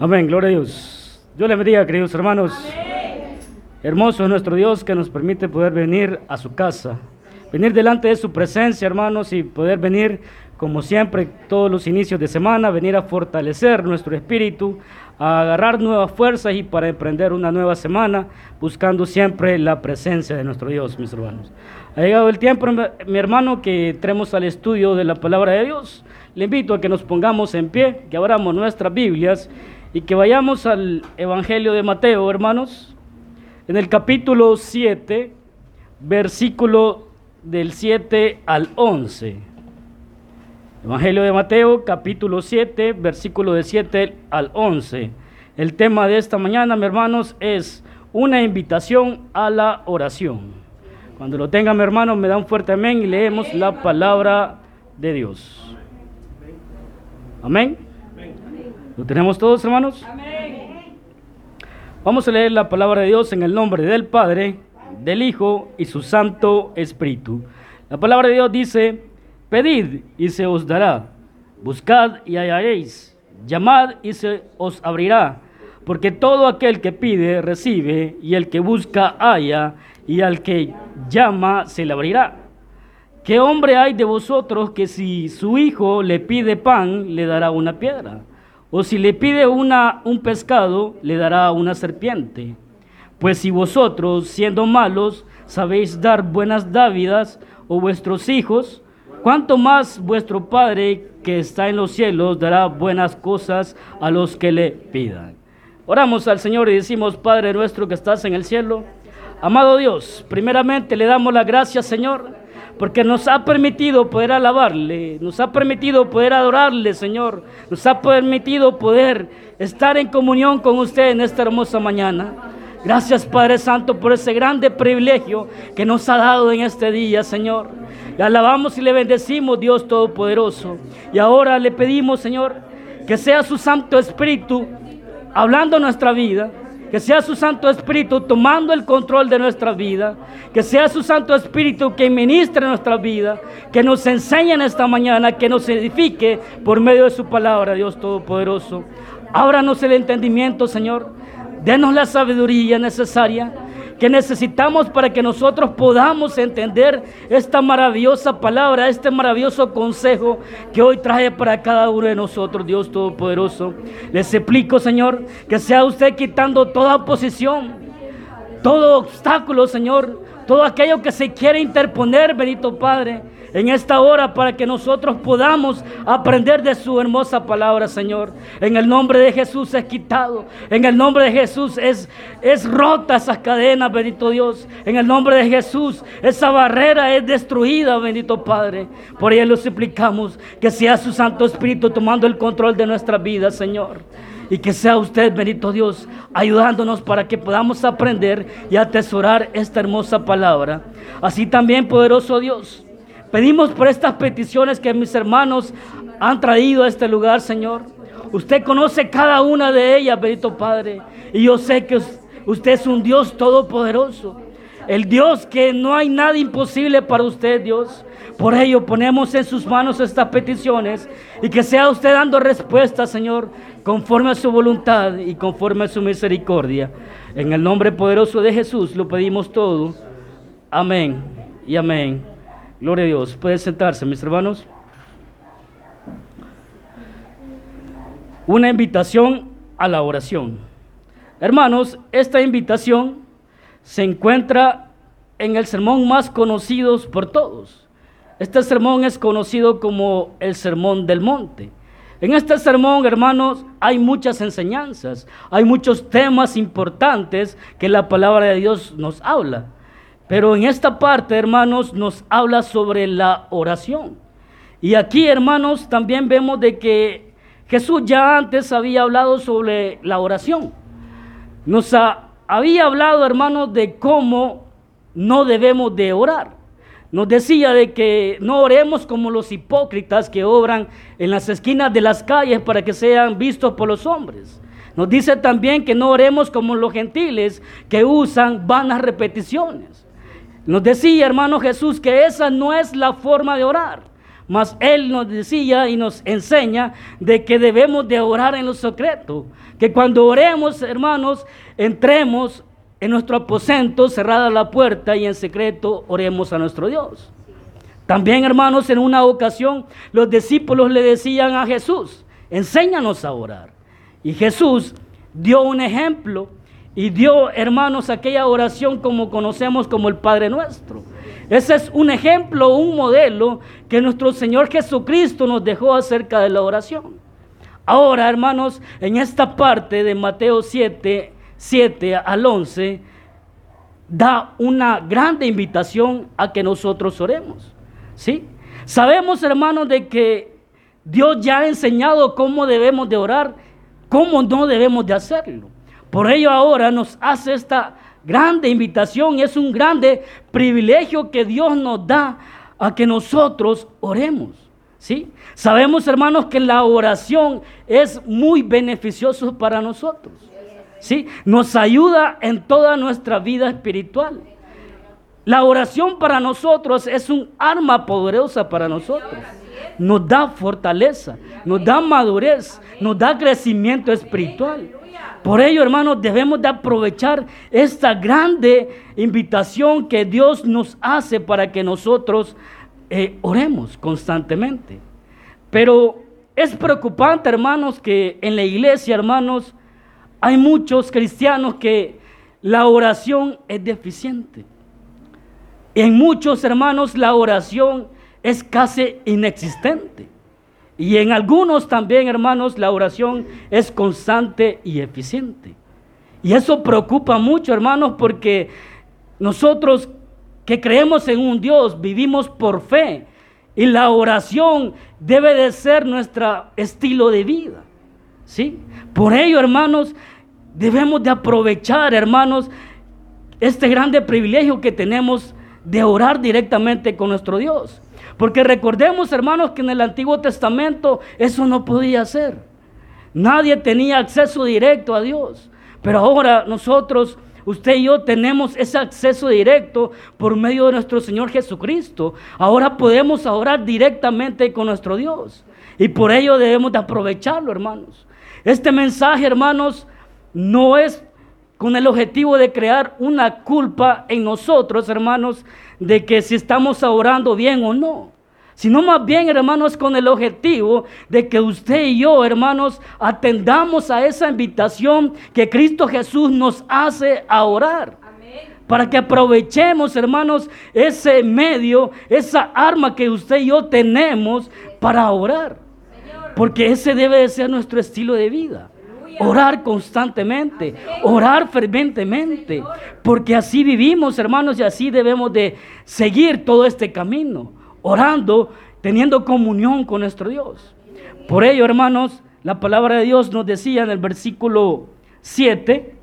Amén, gloria a Dios. Dios le bendiga, queridos hermanos. Hermoso es nuestro Dios que nos permite poder venir a su casa, venir delante de su presencia, hermanos, y poder venir, como siempre, todos los inicios de semana, venir a fortalecer nuestro espíritu, a agarrar nuevas fuerzas y para emprender una nueva semana, buscando siempre la presencia de nuestro Dios, mis hermanos. Ha llegado el tiempo, mi hermano, que entremos al estudio de la palabra de Dios. Le invito a que nos pongamos en pie, que abramos nuestras Biblias y que vayamos al Evangelio de Mateo, hermanos, en el capítulo 7, versículo del 7 al 11. Evangelio de Mateo, capítulo 7, versículo del 7 al 11. El tema de esta mañana, mis hermanos, es una invitación a la oración. Cuando lo tengan, mi hermano, me da un fuerte amén y leemos la palabra de Dios. Amén. ¿Lo tenemos todos, hermanos? Vamos a leer la palabra de Dios en el nombre del Padre, del Hijo y su Santo Espíritu. La palabra de Dios dice, pedid y se os dará, buscad y hallaréis, llamad y se os abrirá, porque todo aquel que pide recibe, y el que busca halla, y al que llama se le abrirá. ¿Qué hombre hay de vosotros que si su hijo le pide pan, le dará una piedra? O si le pide una, un pescado, le dará una serpiente. Pues si vosotros, siendo malos, sabéis dar buenas dávidas o vuestros hijos, ¿cuánto más vuestro Padre que está en los cielos dará buenas cosas a los que le pidan? Oramos al Señor y decimos, Padre nuestro que estás en el cielo, amado Dios, primeramente le damos la gracia, Señor porque nos ha permitido poder alabarle, nos ha permitido poder adorarle, Señor, nos ha permitido poder estar en comunión con usted en esta hermosa mañana. Gracias Padre Santo por ese grande privilegio que nos ha dado en este día, Señor. Le alabamos y le bendecimos, Dios Todopoderoso. Y ahora le pedimos, Señor, que sea su Santo Espíritu hablando nuestra vida que sea su Santo Espíritu tomando el control de nuestra vida, que sea su Santo Espíritu que ministre nuestra vida, que nos enseñe en esta mañana, que nos edifique por medio de su palabra, Dios Todopoderoso. Ábranos el entendimiento, Señor. Denos la sabiduría necesaria que necesitamos para que nosotros podamos entender esta maravillosa palabra, este maravilloso consejo que hoy trae para cada uno de nosotros, Dios Todopoderoso. Les explico, Señor, que sea usted quitando toda oposición, todo obstáculo, Señor, todo aquello que se quiere interponer, bendito Padre en esta hora para que nosotros podamos aprender de su hermosa palabra, Señor. En el nombre de Jesús es quitado. En el nombre de Jesús es, es rota esas cadenas, bendito Dios. En el nombre de Jesús esa barrera es destruida, bendito Padre. Por ello lo suplicamos que sea su Santo Espíritu tomando el control de nuestra vida, Señor. Y que sea usted, bendito Dios, ayudándonos para que podamos aprender y atesorar esta hermosa palabra. Así también, poderoso Dios. Pedimos por estas peticiones que mis hermanos han traído a este lugar, Señor. Usted conoce cada una de ellas, bendito Padre. Y yo sé que usted es un Dios todopoderoso. El Dios que no hay nada imposible para usted, Dios. Por ello ponemos en sus manos estas peticiones y que sea usted dando respuesta, Señor, conforme a su voluntad y conforme a su misericordia. En el nombre poderoso de Jesús lo pedimos todo. Amén y amén. Gloria a Dios. Puede sentarse, mis hermanos. Una invitación a la oración. Hermanos, esta invitación se encuentra en el sermón más conocido por todos. Este sermón es conocido como el Sermón del Monte. En este sermón, hermanos, hay muchas enseñanzas, hay muchos temas importantes que la palabra de Dios nos habla. Pero en esta parte, hermanos, nos habla sobre la oración. Y aquí, hermanos, también vemos de que Jesús ya antes había hablado sobre la oración. Nos había hablado, hermanos, de cómo no debemos de orar. Nos decía de que no oremos como los hipócritas que obran en las esquinas de las calles para que sean vistos por los hombres. Nos dice también que no oremos como los gentiles que usan vanas repeticiones. Nos decía, hermano Jesús, que esa no es la forma de orar. Mas Él nos decía y nos enseña de que debemos de orar en lo secreto. Que cuando oremos, hermanos, entremos en nuestro aposento, cerrada la puerta y en secreto oremos a nuestro Dios. También, hermanos, en una ocasión los discípulos le decían a Jesús, enséñanos a orar. Y Jesús dio un ejemplo y dio, hermanos, aquella oración como conocemos como el Padre Nuestro. Ese es un ejemplo, un modelo que nuestro Señor Jesucristo nos dejó acerca de la oración. Ahora, hermanos, en esta parte de Mateo 7, 7 al 11, da una grande invitación a que nosotros oremos. ¿Sí? Sabemos, hermanos, de que Dios ya ha enseñado cómo debemos de orar, cómo no debemos de hacerlo. Por ello ahora nos hace esta grande invitación es un grande privilegio que Dios nos da a que nosotros oremos. ¿Sí? Sabemos, hermanos, que la oración es muy beneficioso para nosotros. ¿Sí? Nos ayuda en toda nuestra vida espiritual. La oración para nosotros es un arma poderosa para nosotros. Nos da fortaleza, nos da madurez, nos da crecimiento espiritual. Por ello, hermanos, debemos de aprovechar esta grande invitación que Dios nos hace para que nosotros eh, oremos constantemente. Pero es preocupante, hermanos, que en la iglesia, hermanos, hay muchos cristianos que la oración es deficiente. En muchos, hermanos, la oración es casi inexistente. Y en algunos también, hermanos, la oración es constante y eficiente. Y eso preocupa mucho, hermanos, porque nosotros que creemos en un Dios vivimos por fe. Y la oración debe de ser nuestro estilo de vida. ¿Sí? Por ello, hermanos, debemos de aprovechar, hermanos, este grande privilegio que tenemos de orar directamente con nuestro Dios. Porque recordemos, hermanos, que en el Antiguo Testamento eso no podía ser. Nadie tenía acceso directo a Dios. Pero ahora nosotros, usted y yo, tenemos ese acceso directo por medio de nuestro Señor Jesucristo. Ahora podemos orar directamente con nuestro Dios. Y por ello debemos de aprovecharlo, hermanos. Este mensaje, hermanos, no es con el objetivo de crear una culpa en nosotros, hermanos, de que si estamos orando bien o no. Sino más bien, hermanos, con el objetivo de que usted y yo, hermanos, atendamos a esa invitación que Cristo Jesús nos hace a orar. Para que aprovechemos, hermanos, ese medio, esa arma que usted y yo tenemos para orar. Porque ese debe de ser nuestro estilo de vida. Orar constantemente, orar ferventemente, porque así vivimos, hermanos, y así debemos de seguir todo este camino, orando, teniendo comunión con nuestro Dios. Por ello, hermanos, la palabra de Dios nos decía en el versículo 7,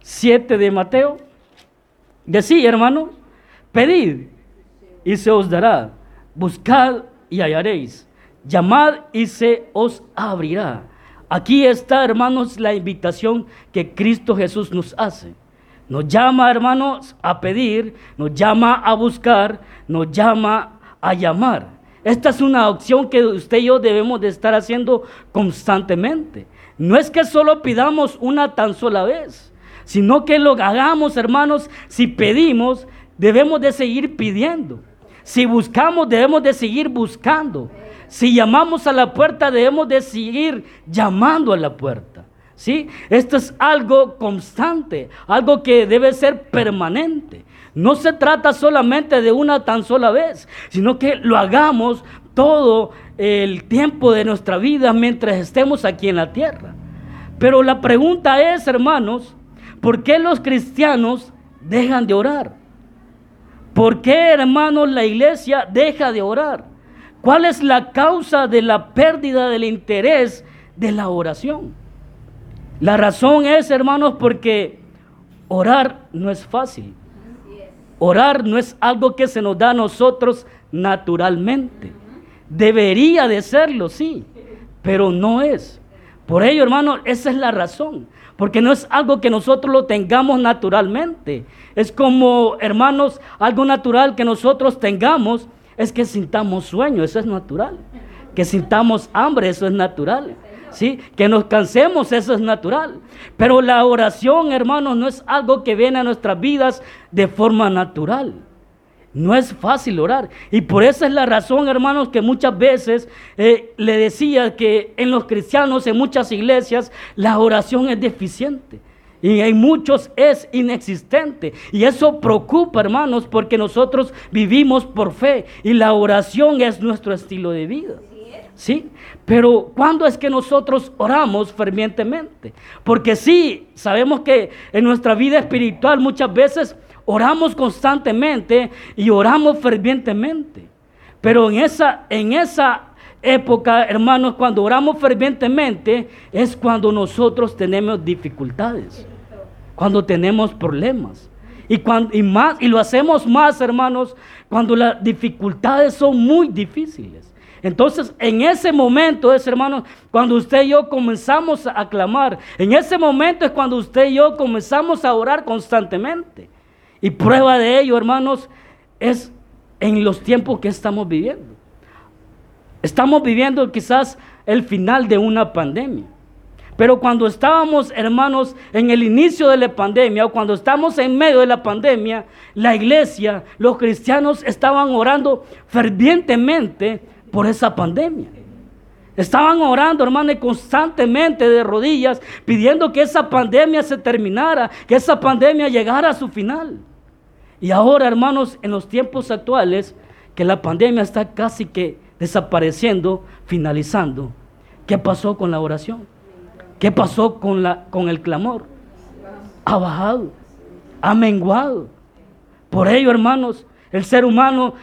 7 de Mateo, decía, hermanos, pedid y se os dará, buscad y hallaréis, llamad y se os abrirá. Aquí está, hermanos, la invitación que Cristo Jesús nos hace. Nos llama, hermanos, a pedir, nos llama a buscar, nos llama a llamar. Esta es una opción que usted y yo debemos de estar haciendo constantemente. No es que solo pidamos una tan sola vez, sino que lo hagamos, hermanos, si pedimos, debemos de seguir pidiendo. Si buscamos, debemos de seguir buscando. Si llamamos a la puerta, debemos de seguir llamando a la puerta. ¿Sí? Esto es algo constante, algo que debe ser permanente. No se trata solamente de una tan sola vez, sino que lo hagamos todo el tiempo de nuestra vida mientras estemos aquí en la tierra. Pero la pregunta es, hermanos, ¿por qué los cristianos dejan de orar? ¿Por qué, hermanos, la iglesia deja de orar? ¿Cuál es la causa de la pérdida del interés de la oración? La razón es, hermanos, porque orar no es fácil. Orar no es algo que se nos da a nosotros naturalmente. Debería de serlo, sí, pero no es. Por ello, hermanos, esa es la razón. Porque no es algo que nosotros lo tengamos naturalmente. Es como, hermanos, algo natural que nosotros tengamos es que sintamos sueño, eso es natural. Que sintamos hambre, eso es natural. ¿Sí? Que nos cansemos, eso es natural. Pero la oración, hermanos, no es algo que viene a nuestras vidas de forma natural. No es fácil orar. Y por esa es la razón, hermanos, que muchas veces eh, le decía que en los cristianos, en muchas iglesias, la oración es deficiente. Y en muchos es inexistente. Y eso preocupa, hermanos, porque nosotros vivimos por fe. Y la oración es nuestro estilo de vida. ¿Sí? Pero ¿cuándo es que nosotros oramos fervientemente? Porque sí, sabemos que en nuestra vida espiritual muchas veces oramos constantemente y oramos fervientemente. Pero en esa, en esa época, hermanos, cuando oramos fervientemente, es cuando nosotros tenemos dificultades, cuando tenemos problemas. Y, cuando, y, más, y lo hacemos más, hermanos, cuando las dificultades son muy difíciles. Entonces, en ese momento es, hermanos, cuando usted y yo comenzamos a clamar. En ese momento es cuando usted y yo comenzamos a orar constantemente. Y prueba de ello, hermanos, es en los tiempos que estamos viviendo. Estamos viviendo quizás el final de una pandemia. Pero cuando estábamos, hermanos, en el inicio de la pandemia o cuando estamos en medio de la pandemia, la iglesia, los cristianos estaban orando fervientemente por esa pandemia. Estaban orando, hermanos, constantemente de rodillas, pidiendo que esa pandemia se terminara, que esa pandemia llegara a su final. Y ahora, hermanos, en los tiempos actuales, que la pandemia está casi que desapareciendo, finalizando, ¿qué pasó con la oración? ¿Qué pasó con, la, con el clamor? Ha bajado, ha menguado. Por ello, hermanos, el ser humano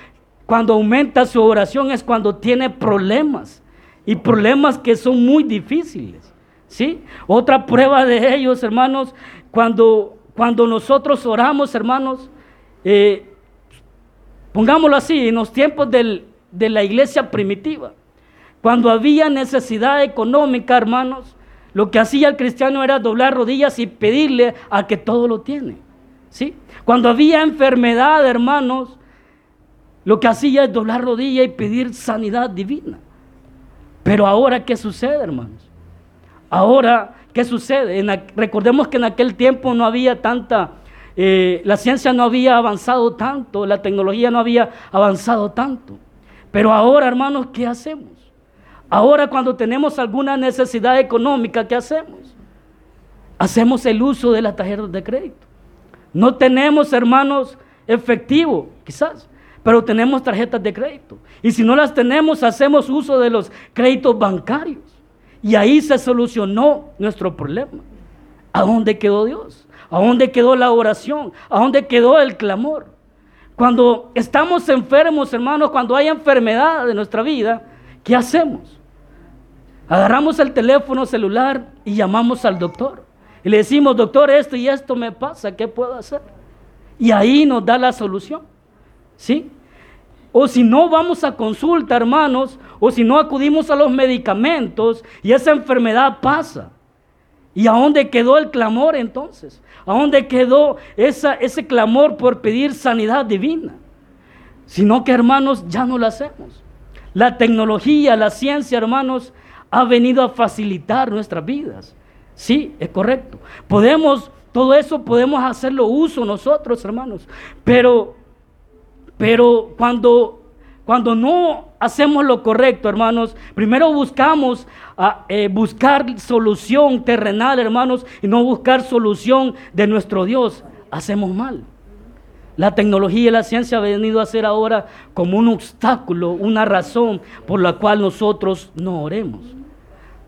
cuando aumenta su oración es cuando tiene problemas y problemas que son muy difíciles. ¿sí? Otra prueba de ellos, hermanos, cuando, cuando nosotros oramos, hermanos, eh, pongámoslo así, en los tiempos de la iglesia primitiva, cuando había necesidad económica, hermanos, lo que hacía el cristiano era doblar rodillas y pedirle a que todo lo tiene. ¿sí? Cuando había enfermedad, hermanos, lo que hacía es doblar rodillas y pedir sanidad divina. Pero ahora, ¿qué sucede, hermanos? Ahora, ¿qué sucede? recordemos que en aquel tiempo no había tanta, eh, la ciencia no había avanzado tanto, la tecnología no había avanzado tanto. Pero ahora, hermanos, ¿qué hacemos? Ahora cuando tenemos alguna necesidad económica, ¿qué hacemos? Hacemos el uso de las tarjetas de crédito. No tenemos, hermanos, efectivo, quizás pero tenemos tarjetas de crédito. Y si no las tenemos, hacemos uso de los créditos bancarios. Y ahí se solucionó nuestro problema. ¿A dónde quedó Dios? ¿A dónde quedó la oración? ¿A dónde quedó el clamor? Cuando estamos enfermos, hermanos, cuando hay enfermedad de nuestra vida, ¿qué hacemos? Agarramos el teléfono celular y llamamos al doctor. Y le decimos, doctor, esto y esto me pasa, ¿qué puedo hacer? Y ahí nos da la solución. ¿Sí? O si no vamos a consulta, hermanos, o si no acudimos a los medicamentos y esa enfermedad pasa. ¿Y a dónde quedó el clamor entonces? ¿A dónde quedó esa, ese clamor por pedir sanidad divina? Sino que, hermanos, ya no lo hacemos. La tecnología, la ciencia, hermanos, ha venido a facilitar nuestras vidas. Sí, es correcto. Podemos, todo eso podemos hacerlo uso nosotros, hermanos. Pero pero cuando, cuando no hacemos lo correcto, hermanos, primero buscamos ah, eh, buscar solución terrenal, hermanos, y no buscar solución de nuestro Dios, hacemos mal. La tecnología y la ciencia han venido a ser ahora como un obstáculo, una razón por la cual nosotros no oremos.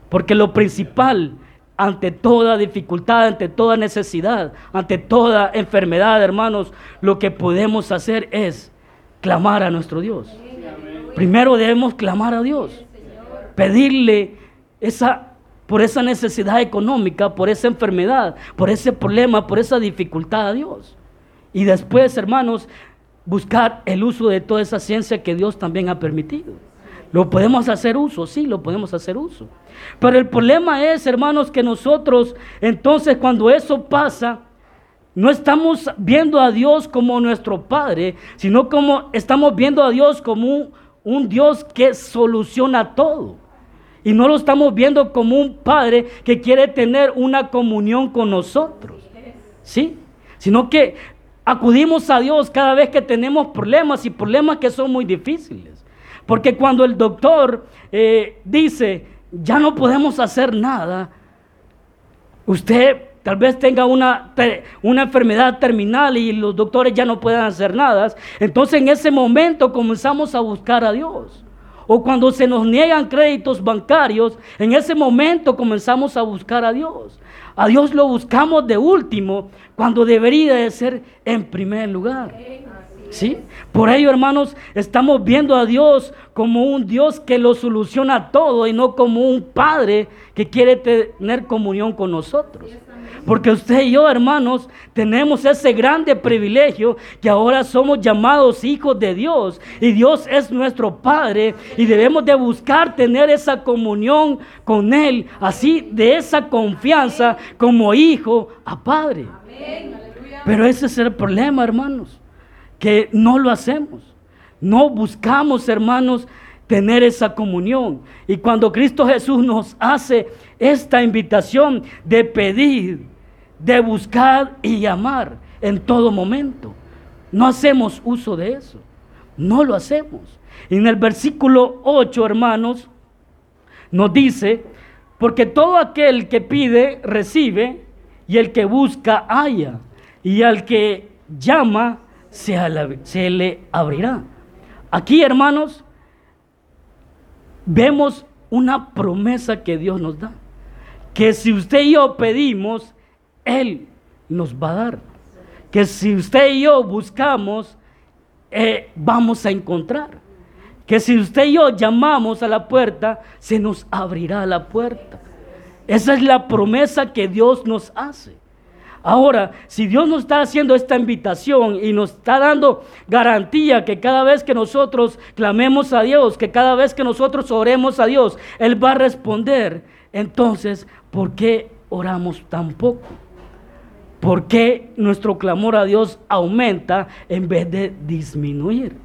Porque lo principal ante toda dificultad, ante toda necesidad, ante toda enfermedad, hermanos, lo que podemos hacer es clamar a nuestro Dios. Primero debemos clamar a Dios, pedirle esa por esa necesidad económica, por esa enfermedad, por ese problema, por esa dificultad a Dios. Y después, hermanos, buscar el uso de toda esa ciencia que Dios también ha permitido. ¿Lo podemos hacer uso? Sí, lo podemos hacer uso. Pero el problema es, hermanos, que nosotros, entonces, cuando eso pasa, no estamos viendo a Dios como nuestro Padre, sino como estamos viendo a Dios como un, un Dios que soluciona todo. Y no lo estamos viendo como un Padre que quiere tener una comunión con nosotros. ¿Sí? Sino que acudimos a Dios cada vez que tenemos problemas y problemas que son muy difíciles. Porque cuando el doctor eh, dice, ya no podemos hacer nada, usted tal vez tenga una, una enfermedad terminal y los doctores ya no puedan hacer nada, entonces en ese momento comenzamos a buscar a Dios. O cuando se nos niegan créditos bancarios, en ese momento comenzamos a buscar a Dios. A Dios lo buscamos de último, cuando debería de ser en primer lugar. ¿Sí? Por ello, hermanos, estamos viendo a Dios como un Dios que lo soluciona todo y no como un Padre que quiere tener comunión con nosotros. Porque usted y yo, hermanos, tenemos ese grande privilegio que ahora somos llamados hijos de Dios. Y Dios es nuestro Padre y debemos de buscar tener esa comunión con Él, así de esa confianza como hijo a Padre. Pero ese es el problema, hermanos, que no lo hacemos. No buscamos, hermanos, tener esa comunión. Y cuando Cristo Jesús nos hace esta invitación de pedir, de buscar y llamar en todo momento. No hacemos uso de eso. No lo hacemos. En el versículo 8, hermanos, nos dice, porque todo aquel que pide, recibe, y el que busca, halla, y al que llama, se, se le abrirá. Aquí, hermanos, vemos una promesa que Dios nos da. Que si usted y yo pedimos, él nos va a dar. Que si usted y yo buscamos, eh, vamos a encontrar. Que si usted y yo llamamos a la puerta, se nos abrirá la puerta. Esa es la promesa que Dios nos hace. Ahora, si Dios nos está haciendo esta invitación y nos está dando garantía que cada vez que nosotros clamemos a Dios, que cada vez que nosotros oremos a Dios, Él va a responder, entonces, ¿por qué oramos tan poco? ¿Por qué nuestro clamor a Dios aumenta en vez de disminuir?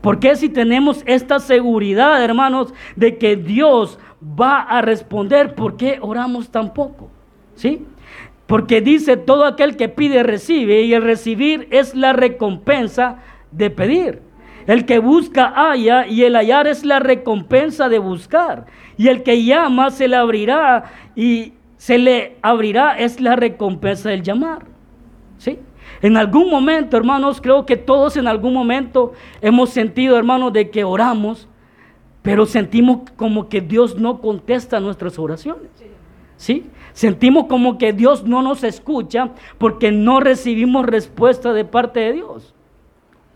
¿Por qué si tenemos esta seguridad, hermanos, de que Dios va a responder, por qué oramos tan poco? ¿Sí? Porque dice, todo aquel que pide recibe y el recibir es la recompensa de pedir. El que busca halla y el hallar es la recompensa de buscar. Y el que llama se le abrirá y se le abrirá, es la recompensa del llamar. ¿Sí? En algún momento, hermanos, creo que todos en algún momento hemos sentido, hermanos, de que oramos, pero sentimos como que Dios no contesta nuestras oraciones. ¿Sí? Sentimos como que Dios no nos escucha porque no recibimos respuesta de parte de Dios.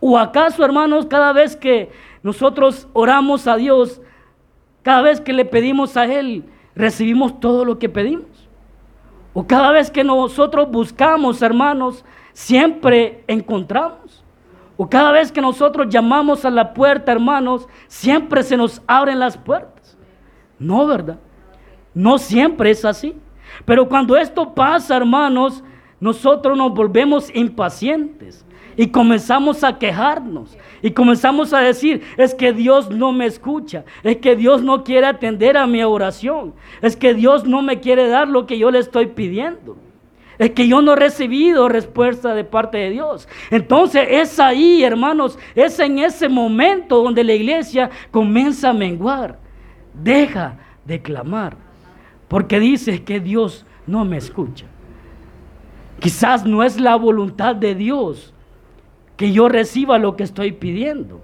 ¿O acaso, hermanos, cada vez que nosotros oramos a Dios, cada vez que le pedimos a Él, recibimos todo lo que pedimos? O cada vez que nosotros buscamos, hermanos, siempre encontramos. O cada vez que nosotros llamamos a la puerta, hermanos, siempre se nos abren las puertas. No, ¿verdad? No siempre es así. Pero cuando esto pasa, hermanos, nosotros nos volvemos impacientes y comenzamos a quejarnos y comenzamos a decir, es que Dios no me escucha, es que Dios no quiere atender a mi oración, es que Dios no me quiere dar lo que yo le estoy pidiendo. Es que yo no he recibido respuesta de parte de Dios. Entonces es ahí, hermanos, es en ese momento donde la iglesia comienza a menguar. Deja de clamar. Porque dice que Dios no me escucha. Quizás no es la voluntad de Dios que yo reciba lo que estoy pidiendo.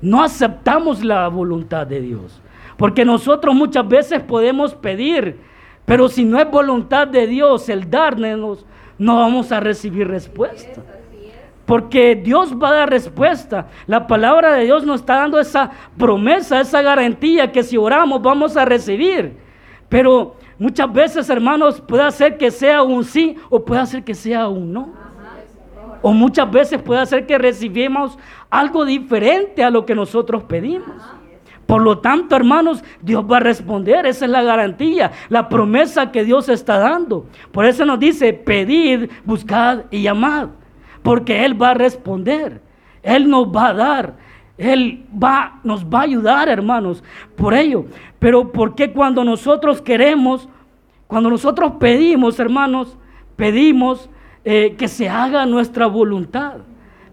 No aceptamos la voluntad de Dios. Porque nosotros muchas veces podemos pedir, pero si no es voluntad de Dios el darnos, no vamos a recibir respuesta. Porque Dios va a dar respuesta. La palabra de Dios nos está dando esa promesa, esa garantía que si oramos vamos a recibir. Pero muchas veces, hermanos, puede ser que sea un sí o puede ser que sea un no. O muchas veces puede ser que recibimos algo diferente a lo que nosotros pedimos. Por lo tanto, hermanos, Dios va a responder. Esa es la garantía, la promesa que Dios está dando. Por eso nos dice, pedid, buscad y llamad. Porque Él va a responder. Él nos va a dar. Él va, nos va a ayudar, hermanos, por ello. Pero ¿por qué cuando nosotros queremos, cuando nosotros pedimos, hermanos, pedimos eh, que se haga nuestra voluntad?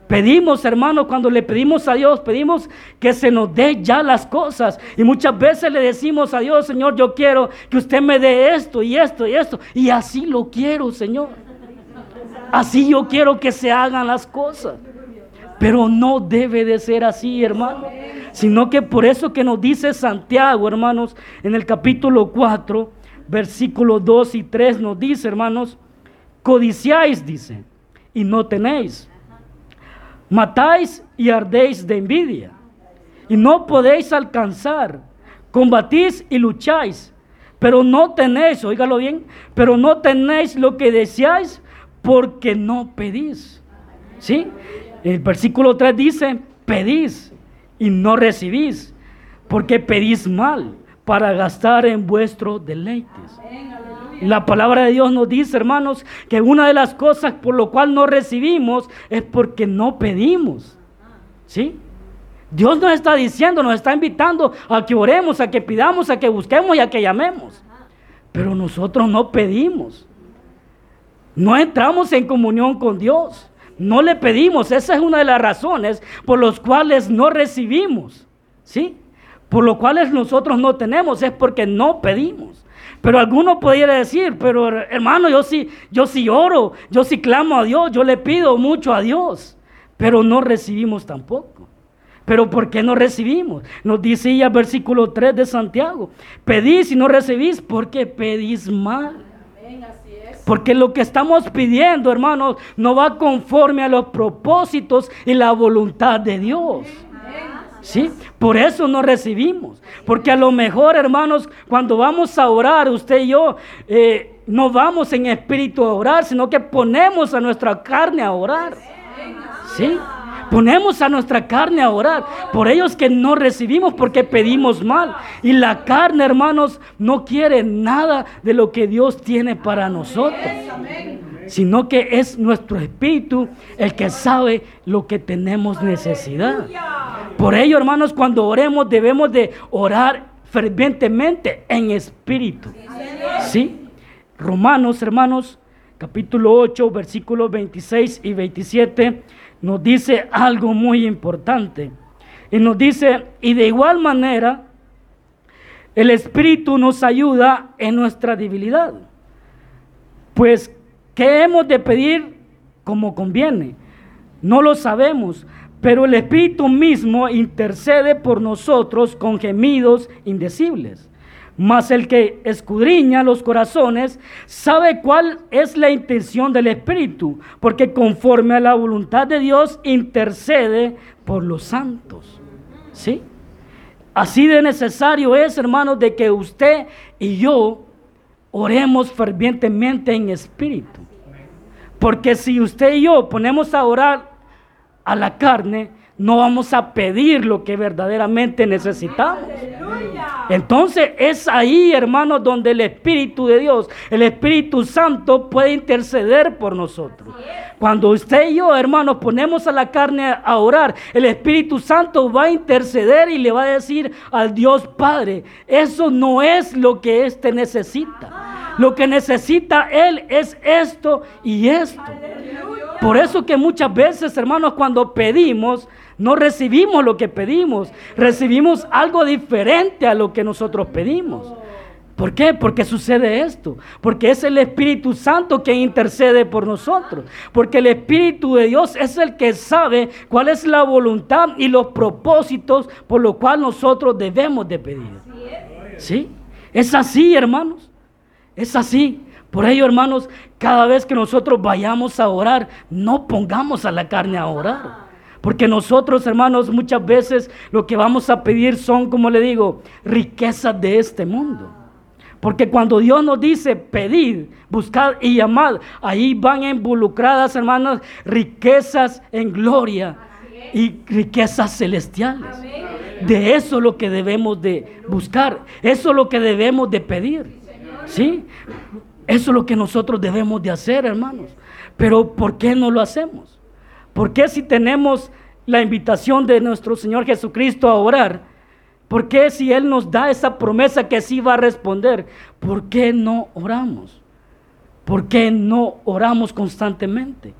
Pedimos, hermanos, cuando le pedimos a Dios, pedimos que se nos dé ya las cosas. Y muchas veces le decimos a Dios, Señor, yo quiero que usted me dé esto y esto y esto. Y así lo quiero, Señor. Así yo quiero que se hagan las cosas. Pero no debe de ser así, hermano. Sino que por eso que nos dice Santiago, hermanos, en el capítulo 4, versículos 2 y 3 nos dice, hermanos, codiciáis, dice, y no tenéis matáis y ardéis de envidia, y no podéis alcanzar, combatís y lucháis, pero no tenéis, oígalo bien, pero no tenéis lo que deseáis porque no pedís. ¿Sí? El versículo 3 dice, pedís y no recibís, porque pedís mal para gastar en vuestros deleites. La palabra de Dios nos dice, hermanos, que una de las cosas por lo cual no recibimos es porque no pedimos. ¿Sí? Dios nos está diciendo, nos está invitando a que oremos, a que pidamos, a que busquemos y a que llamemos. Pero nosotros no pedimos. No entramos en comunión con Dios. No le pedimos. Esa es una de las razones por las cuales no recibimos. ¿Sí? Por lo cuales nosotros no tenemos. Es porque no pedimos. Pero alguno pudiera decir, pero hermano, yo sí, yo sí oro, yo sí clamo a Dios, yo le pido mucho a Dios, pero no recibimos tampoco. Pero ¿por qué no recibimos? Nos dice ya el versículo 3 de Santiago, pedís y no recibís porque pedís mal. Porque lo que estamos pidiendo, hermanos, no va conforme a los propósitos y la voluntad de Dios. ¿Sí? Por eso no recibimos. Porque a lo mejor, hermanos, cuando vamos a orar, usted y yo, eh, no vamos en espíritu a orar, sino que ponemos a nuestra carne a orar. ¿Sí? Ponemos a nuestra carne a orar. Por ellos que no recibimos porque pedimos mal. Y la carne, hermanos, no quiere nada de lo que Dios tiene para nosotros. Sino que es nuestro espíritu el que sabe lo que tenemos necesidad. Por ello, hermanos, cuando oremos debemos de orar fervientemente en espíritu. ¿Sí? Romanos, hermanos, capítulo 8, versículos 26 y 27, nos dice algo muy importante. Y nos dice, y de igual manera, el Espíritu nos ayuda en nuestra debilidad. Pues, ¿qué hemos de pedir como conviene? No lo sabemos, pero el Espíritu mismo intercede por nosotros con gemidos indecibles. Mas el que escudriña los corazones sabe cuál es la intención del Espíritu, porque conforme a la voluntad de Dios intercede por los santos. ¿Sí? Así de necesario es, hermanos, de que usted y yo oremos fervientemente en espíritu. Porque si usted y yo ponemos a orar a la carne, no vamos a pedir lo que verdaderamente necesitamos. Entonces es ahí, hermanos, donde el Espíritu de Dios, el Espíritu Santo puede interceder por nosotros. Cuando usted y yo, hermanos, ponemos a la carne a orar, el Espíritu Santo va a interceder y le va a decir al Dios Padre, eso no es lo que éste necesita. Lo que necesita Él es esto y esto. Por eso que muchas veces, hermanos, cuando pedimos, no recibimos lo que pedimos, recibimos algo diferente a lo que nosotros pedimos. ¿Por qué? Porque sucede esto. Porque es el Espíritu Santo que intercede por nosotros. Porque el Espíritu de Dios es el que sabe cuál es la voluntad y los propósitos por los cuales nosotros debemos de pedir. ¿Sí? Es así, hermanos. Es así. Por ello, hermanos, cada vez que nosotros vayamos a orar, no pongamos a la carne a orar. Porque nosotros, hermanos, muchas veces lo que vamos a pedir son, como le digo, riquezas de este mundo. Porque cuando Dios nos dice pedir, buscar y llamar, ahí van involucradas, hermanos, riquezas en gloria y riquezas celestiales. De eso es lo que debemos de buscar. Eso es lo que debemos de pedir. ¿Sí? Eso es lo que nosotros debemos de hacer, hermanos. Pero ¿por qué no lo hacemos? ¿Por qué si tenemos la invitación de nuestro Señor Jesucristo a orar? ¿Por qué si Él nos da esa promesa que sí va a responder? ¿Por qué no oramos? ¿Por qué no oramos constantemente?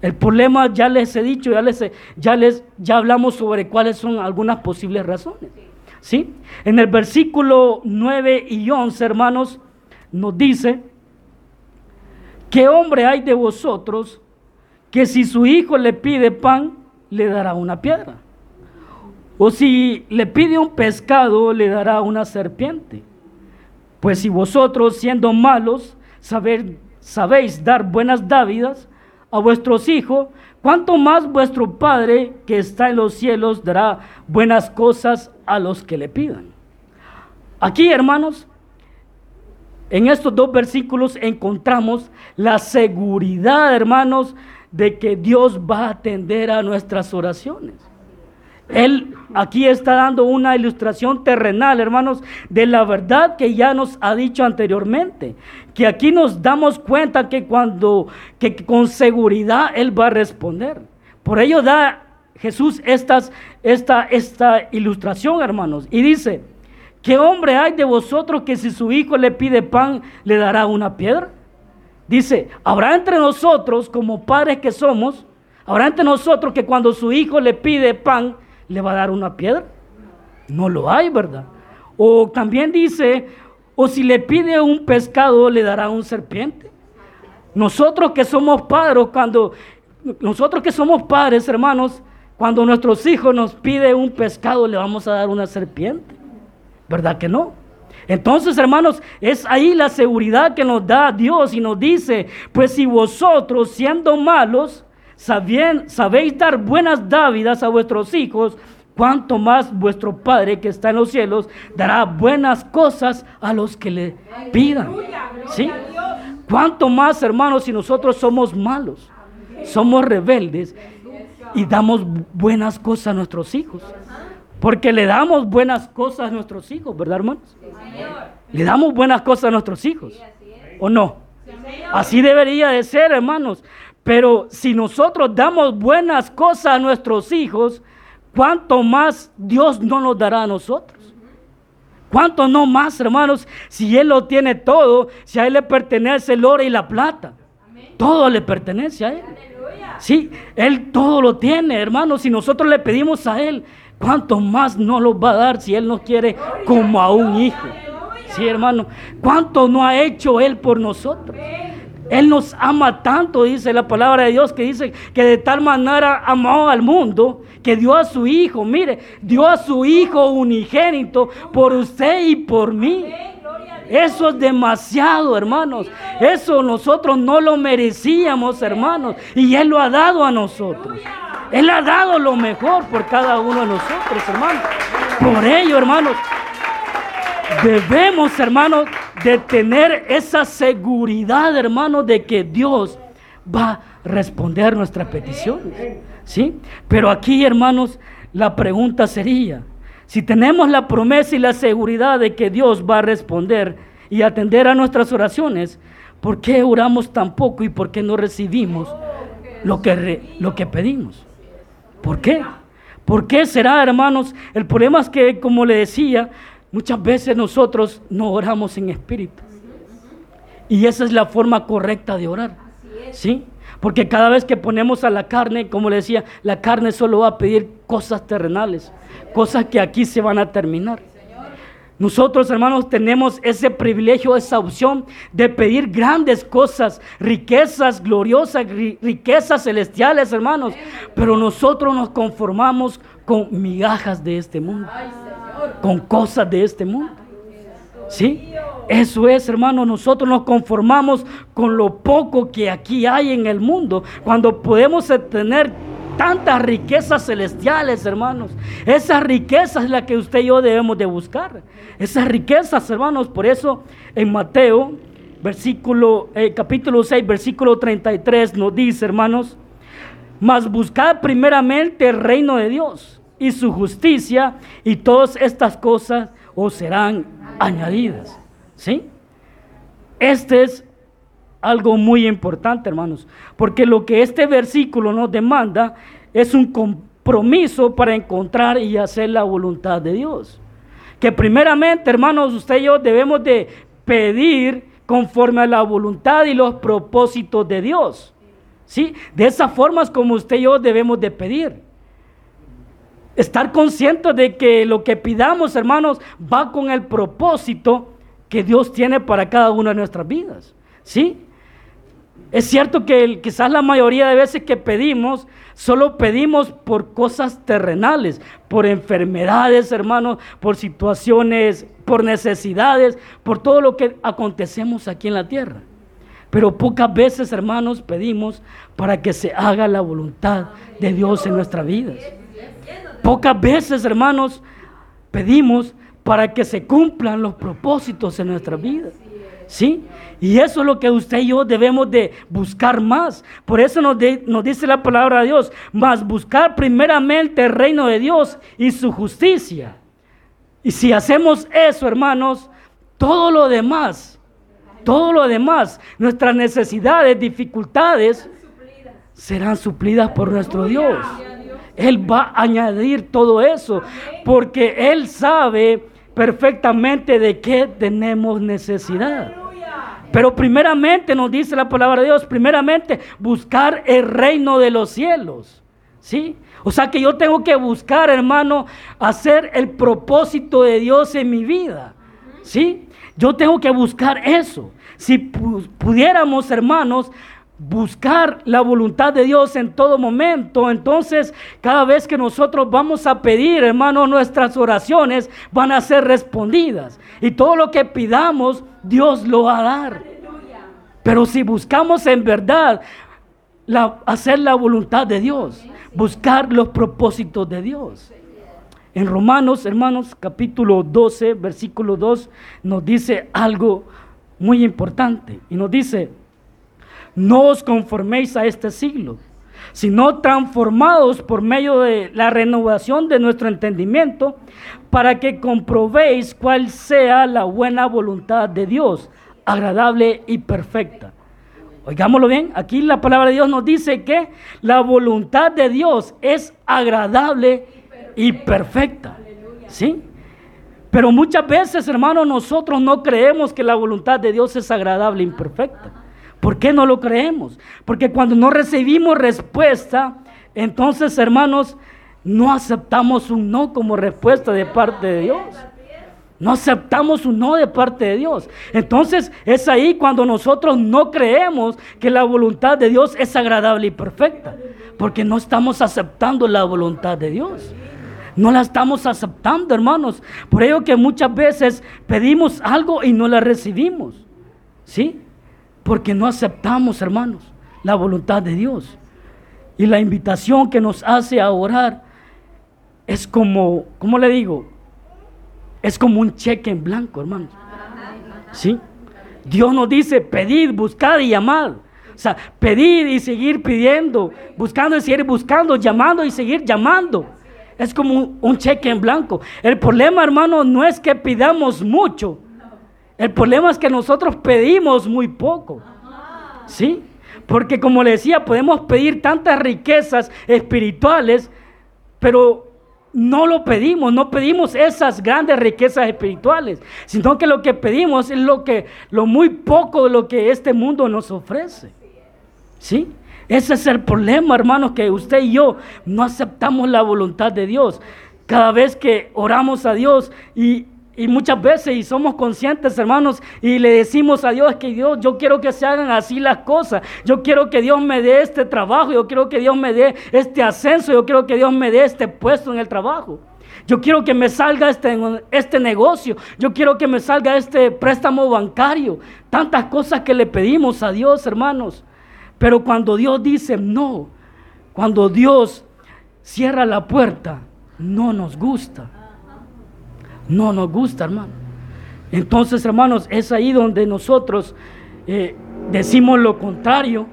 El problema ya les he dicho, ya les, ya les ya hablamos sobre cuáles son algunas posibles razones. ¿Sí? En el versículo 9 y 11, hermanos, nos dice, ¿qué hombre hay de vosotros que si su hijo le pide pan, le dará una piedra? O si le pide un pescado, le dará una serpiente. Pues si vosotros, siendo malos, sabéis dar buenas dávidas a vuestros hijos, cuanto más vuestro Padre que está en los cielos dará buenas cosas a los que le pidan. Aquí, hermanos, en estos dos versículos encontramos la seguridad, hermanos, de que Dios va a atender a nuestras oraciones. Él aquí está dando una ilustración terrenal, hermanos, de la verdad que ya nos ha dicho anteriormente. Que aquí nos damos cuenta que cuando, que con seguridad Él va a responder. Por ello da Jesús estas, esta, esta ilustración, hermanos. Y dice, ¿qué hombre hay de vosotros que si su hijo le pide pan, le dará una piedra? Dice, habrá entre nosotros, como padres que somos, habrá entre nosotros que cuando su hijo le pide pan, le va a dar una piedra. No lo hay, ¿verdad? O también dice, o si le pide un pescado, le dará un serpiente. Nosotros que somos padres, cuando nosotros que somos padres, hermanos, cuando nuestros hijos nos piden un pescado, le vamos a dar una serpiente. ¿Verdad que no? Entonces, hermanos, es ahí la seguridad que nos da Dios y nos dice, pues si vosotros siendo malos, sabéis dar buenas dávidas a vuestros hijos, cuanto más vuestro Padre que está en los cielos dará buenas cosas a los que le pidan. ¿Sí? Cuanto más, hermanos, si nosotros somos malos, somos rebeldes y damos buenas cosas a nuestros hijos. Porque le damos buenas cosas a nuestros hijos, ¿verdad, hermanos? Le damos buenas cosas a nuestros hijos. ¿O no? Así debería de ser, hermanos. Pero si nosotros damos buenas cosas a nuestros hijos, ¿cuánto más Dios no nos dará a nosotros? ¿Cuánto no más, hermanos, si Él lo tiene todo, si a Él le pertenece el oro y la plata? Todo le pertenece a Él. Sí, Él todo lo tiene, hermanos. Si nosotros le pedimos a Él, ¿cuánto más no lo va a dar si Él nos quiere como a un hijo? Sí, hermano. ¿Cuánto no ha hecho Él por nosotros? Él nos ama tanto, dice la palabra de Dios, que dice que de tal manera amó al mundo que dio a su Hijo, mire, dio a su Hijo unigénito por usted y por mí. Eso es demasiado, hermanos. Eso nosotros no lo merecíamos, hermanos. Y Él lo ha dado a nosotros. Él ha dado lo mejor por cada uno de nosotros, hermanos. Por ello, hermanos, debemos, hermanos, de tener esa seguridad, hermanos, de que Dios va a responder nuestras peticiones. ¿Sí? Pero aquí, hermanos, la pregunta sería, si tenemos la promesa y la seguridad de que Dios va a responder y atender a nuestras oraciones, ¿por qué oramos tan poco y por qué no recibimos lo que, lo que pedimos? ¿Por qué? ¿Por qué será, hermanos? El problema es que, como le decía, Muchas veces nosotros no oramos en espíritu. Y esa es la forma correcta de orar. ¿Sí? Porque cada vez que ponemos a la carne, como le decía, la carne solo va a pedir cosas terrenales, cosas que aquí se van a terminar. Nosotros, hermanos, tenemos ese privilegio, esa opción de pedir grandes cosas, riquezas gloriosas, riquezas celestiales, hermanos. Pero nosotros nos conformamos con migajas de este mundo con cosas de este mundo. ¿Sí? Eso es, hermano, nosotros nos conformamos con lo poco que aquí hay en el mundo, cuando podemos tener tantas riquezas celestiales, hermanos. Esa riqueza es la que usted y yo debemos de buscar. Esas riquezas, hermanos, por eso en Mateo, versículo, eh, capítulo 6, versículo 33 nos dice, hermanos, mas buscad primeramente el reino de Dios y su justicia y todas estas cosas os serán añadidas. ¿Sí? Este es algo muy importante, hermanos, porque lo que este versículo nos demanda es un compromiso para encontrar y hacer la voluntad de Dios. Que primeramente, hermanos, usted y yo debemos de pedir conforme a la voluntad y los propósitos de Dios. ¿Sí? De esa forma es como usted y yo debemos de pedir. Estar conscientes de que lo que pidamos, hermanos, va con el propósito que Dios tiene para cada una de nuestras vidas. ¿Sí? Es cierto que quizás la mayoría de veces que pedimos, solo pedimos por cosas terrenales, por enfermedades, hermanos, por situaciones, por necesidades, por todo lo que acontecemos aquí en la tierra. Pero pocas veces, hermanos, pedimos para que se haga la voluntad de Dios en nuestras vidas. Pocas veces, hermanos, pedimos para que se cumplan los propósitos en nuestras vidas. ¿Sí? Y eso es lo que usted y yo debemos de buscar más. Por eso nos, nos dice la palabra de Dios, más buscar primeramente el reino de Dios y su justicia. Y si hacemos eso, hermanos, todo lo demás, todo lo demás, nuestras necesidades, dificultades, serán suplidas por nuestro Dios. Él va a añadir todo eso, porque Él sabe perfectamente de qué tenemos necesidad. Pero primeramente nos dice la palabra de Dios, primeramente buscar el reino de los cielos. ¿Sí? O sea que yo tengo que buscar, hermano, hacer el propósito de Dios en mi vida. ¿Sí? Yo tengo que buscar eso. Si pudiéramos, hermanos, buscar la voluntad de Dios en todo momento. Entonces, cada vez que nosotros vamos a pedir, hermano, nuestras oraciones van a ser respondidas. Y todo lo que pidamos, Dios lo va a dar. Pero si buscamos en verdad hacer la voluntad de Dios, buscar los propósitos de Dios. En Romanos, hermanos, capítulo 12, versículo 2, nos dice algo muy importante. Y nos dice, no os conforméis a este siglo, sino transformados por medio de la renovación de nuestro entendimiento, para que comprobéis cuál sea la buena voluntad de Dios, agradable y perfecta. Oigámoslo bien, aquí la palabra de Dios nos dice que la voluntad de Dios es agradable y perfecta. ¿Sí? Pero muchas veces, hermanos, nosotros no creemos que la voluntad de Dios es agradable y perfecta. ¿Por qué no lo creemos? Porque cuando no recibimos respuesta, entonces, hermanos, no aceptamos un no como respuesta de parte de Dios. No aceptamos un no de parte de Dios. Entonces es ahí cuando nosotros no creemos que la voluntad de Dios es agradable y perfecta. Porque no estamos aceptando la voluntad de Dios. No la estamos aceptando, hermanos. Por ello que muchas veces pedimos algo y no la recibimos. ¿Sí? Porque no aceptamos, hermanos, la voluntad de Dios. Y la invitación que nos hace a orar es como, ¿cómo le digo? Es como un cheque en blanco, hermanos. ¿Sí? Dios nos dice, pedid, buscad y llamad. O sea, pedir y seguir pidiendo, buscando y seguir buscando, llamando y seguir llamando. Es como un, cheque en blanco. El problema, hermano, no es que pidamos mucho, el problema es que nosotros pedimos muy poco. ¿Sí? Porque como le decía, podemos pedir tantas riquezas espirituales, pero no lo pedimos, no pedimos esas grandes riquezas espirituales, sino que lo que pedimos es lo que lo muy poco de lo que este mundo nos ofrece. ¿Sí? Ese es el problema, hermanos, que usted y yo no aceptamos la voluntad de Dios. Cada vez que oramos a Dios y y muchas veces, y somos conscientes, hermanos, y le decimos a Dios que Dios, yo quiero que se hagan así las cosas. Yo quiero que Dios me dé este trabajo, yo quiero que Dios me dé este ascenso, yo quiero que Dios me dé este puesto en el trabajo. Yo quiero que me salga este, este negocio, yo quiero que me salga este préstamo bancario. Tantas cosas que le pedimos a Dios, hermanos. Pero cuando Dios dice no, cuando Dios cierra la puerta, no nos gusta. No nos gusta, hermano. Entonces, hermanos, es ahí donde nosotros eh, decimos lo contrario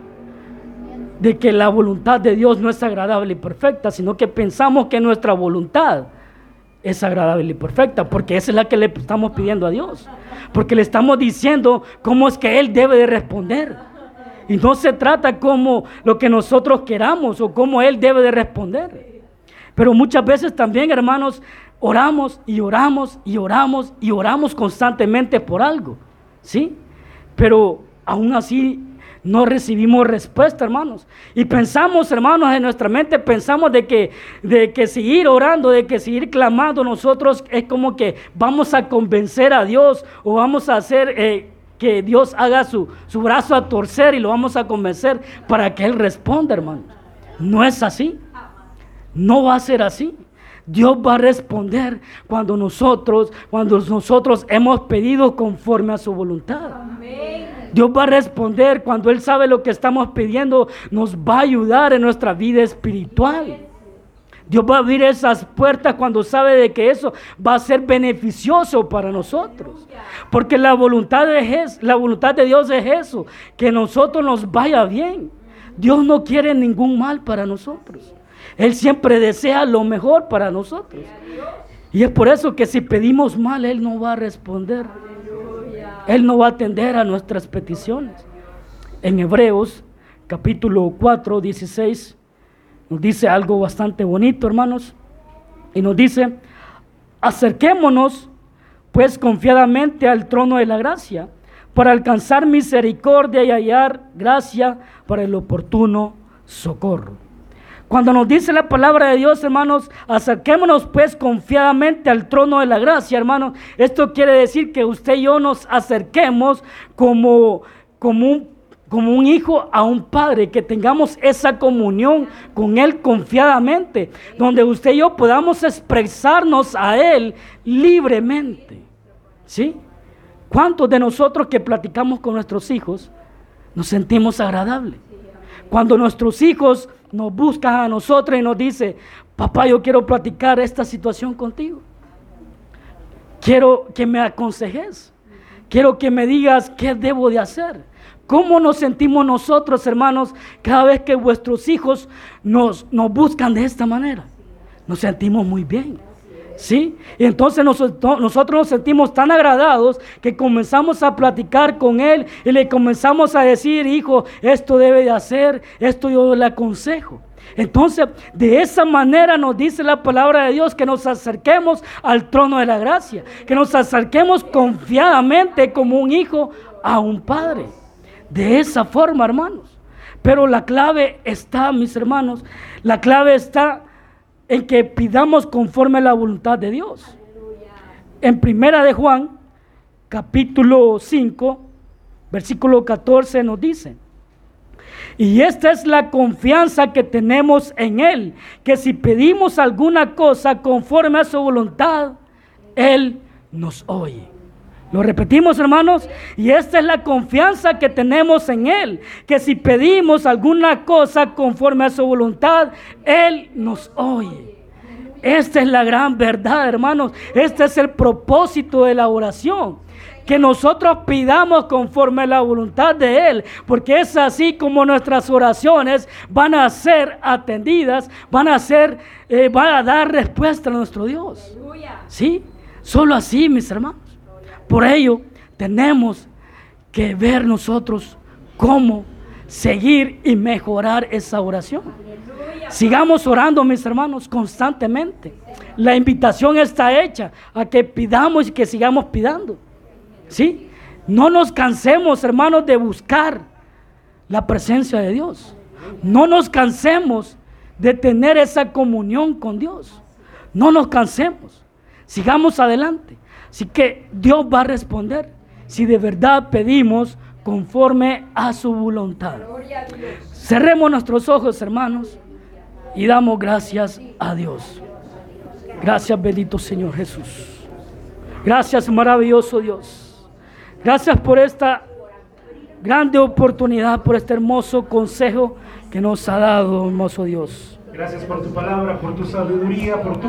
de que la voluntad de Dios no es agradable y perfecta, sino que pensamos que nuestra voluntad es agradable y perfecta, porque esa es la que le estamos pidiendo a Dios, porque le estamos diciendo cómo es que Él debe de responder. Y no se trata como lo que nosotros queramos o cómo Él debe de responder. Pero muchas veces también, hermanos, oramos y oramos y oramos y oramos constantemente por algo, ¿sí? Pero aún así no recibimos respuesta, hermanos. Y pensamos, hermanos, en nuestra mente, pensamos de que, de que seguir orando, de que seguir clamando nosotros es como que vamos a convencer a Dios o vamos a hacer eh, que Dios haga su, su brazo a torcer y lo vamos a convencer para que Él responda, hermanos. No es así. No va a ser así. Dios va a responder cuando nosotros, cuando nosotros hemos pedido conforme a su voluntad. Dios va a responder cuando Él sabe lo que estamos pidiendo, nos va a ayudar en nuestra vida espiritual. Dios va a abrir esas puertas cuando sabe de que eso va a ser beneficioso para nosotros. Porque la voluntad de, la voluntad de Dios es eso, que nosotros nos vaya bien. Dios no quiere ningún mal para nosotros. Él siempre desea lo mejor para nosotros. Y es por eso que si pedimos mal, Él no va a responder. Él no va a atender a nuestras peticiones. En Hebreos capítulo 4, 16, nos dice algo bastante bonito, hermanos. Y nos dice, acerquémonos pues confiadamente al trono de la gracia para alcanzar misericordia y hallar gracia para el oportuno socorro. Cuando nos dice la palabra de Dios, hermanos, acerquémonos pues confiadamente al trono de la gracia, hermanos. Esto quiere decir que usted y yo nos acerquemos como, como un hijo a un padre, que tengamos esa comunión con Él confiadamente, donde usted y yo podamos expresarnos a Él libremente. ¿Sí? ¿Cuántos de nosotros que platicamos con nuestros hijos nos sentimos agradables? Cuando nuestros hijos nos busca a nosotros y nos dice, papá, yo quiero platicar esta situación contigo. Quiero que me aconsejes. Quiero que me digas qué debo de hacer. ¿Cómo nos sentimos nosotros, hermanos, cada vez que vuestros hijos nos, nos buscan de esta manera? Nos sentimos muy bien. ¿Sí? Y entonces nosotros, nos sentimos tan agradados que comenzamos a platicar con él y le comenzamos a decir, hijo, esto debe de hacer, esto yo le aconsejo. Entonces, de esa manera nos dice la palabra de Dios que nos acerquemos al trono de la gracia, que nos acerquemos confiadamente como un hijo a un padre. De esa forma, hermanos. Pero la clave está, mis hermanos, la clave está en que pidamos conforme a la voluntad de Dios. En primera de Juan, capítulo 5, versículo 14 nos dice, y esta es la confianza que tenemos en Él, que si pedimos alguna cosa conforme a su voluntad, Él nos oye. Lo repetimos, hermanos, y esta es la confianza que tenemos en Él, que si pedimos alguna cosa conforme a su voluntad, Él nos oye. Esta es la gran verdad, hermanos. Este es el propósito de la oración. Que nosotros pidamos conforme a la voluntad de Él, porque es así como nuestras oraciones van a ser atendidas, van a ser, eh, van a dar respuesta a nuestro Dios. ¿Sí? Solo así, mis hermanos. Por ello, tenemos que ver nosotros cómo seguir y mejorar esa oración. Sigamos orando, mis hermanos, constantemente. La invitación está hecha a que pidamos y que sigamos pidiendo. ¿Sí? No nos cansemos, hermanos, de buscar la presencia de Dios. No nos cansemos de tener esa comunión con Dios. No nos cansemos. Sigamos adelante. Así que Dios va a responder si de verdad pedimos conforme a su voluntad. Cerremos nuestros ojos, hermanos, y damos gracias a Dios. Gracias, bendito Señor Jesús. Gracias, maravilloso Dios. Gracias por esta grande oportunidad, por este hermoso consejo que nos ha dado, hermoso Dios. Gracias por tu palabra, por tu sabiduría, por tu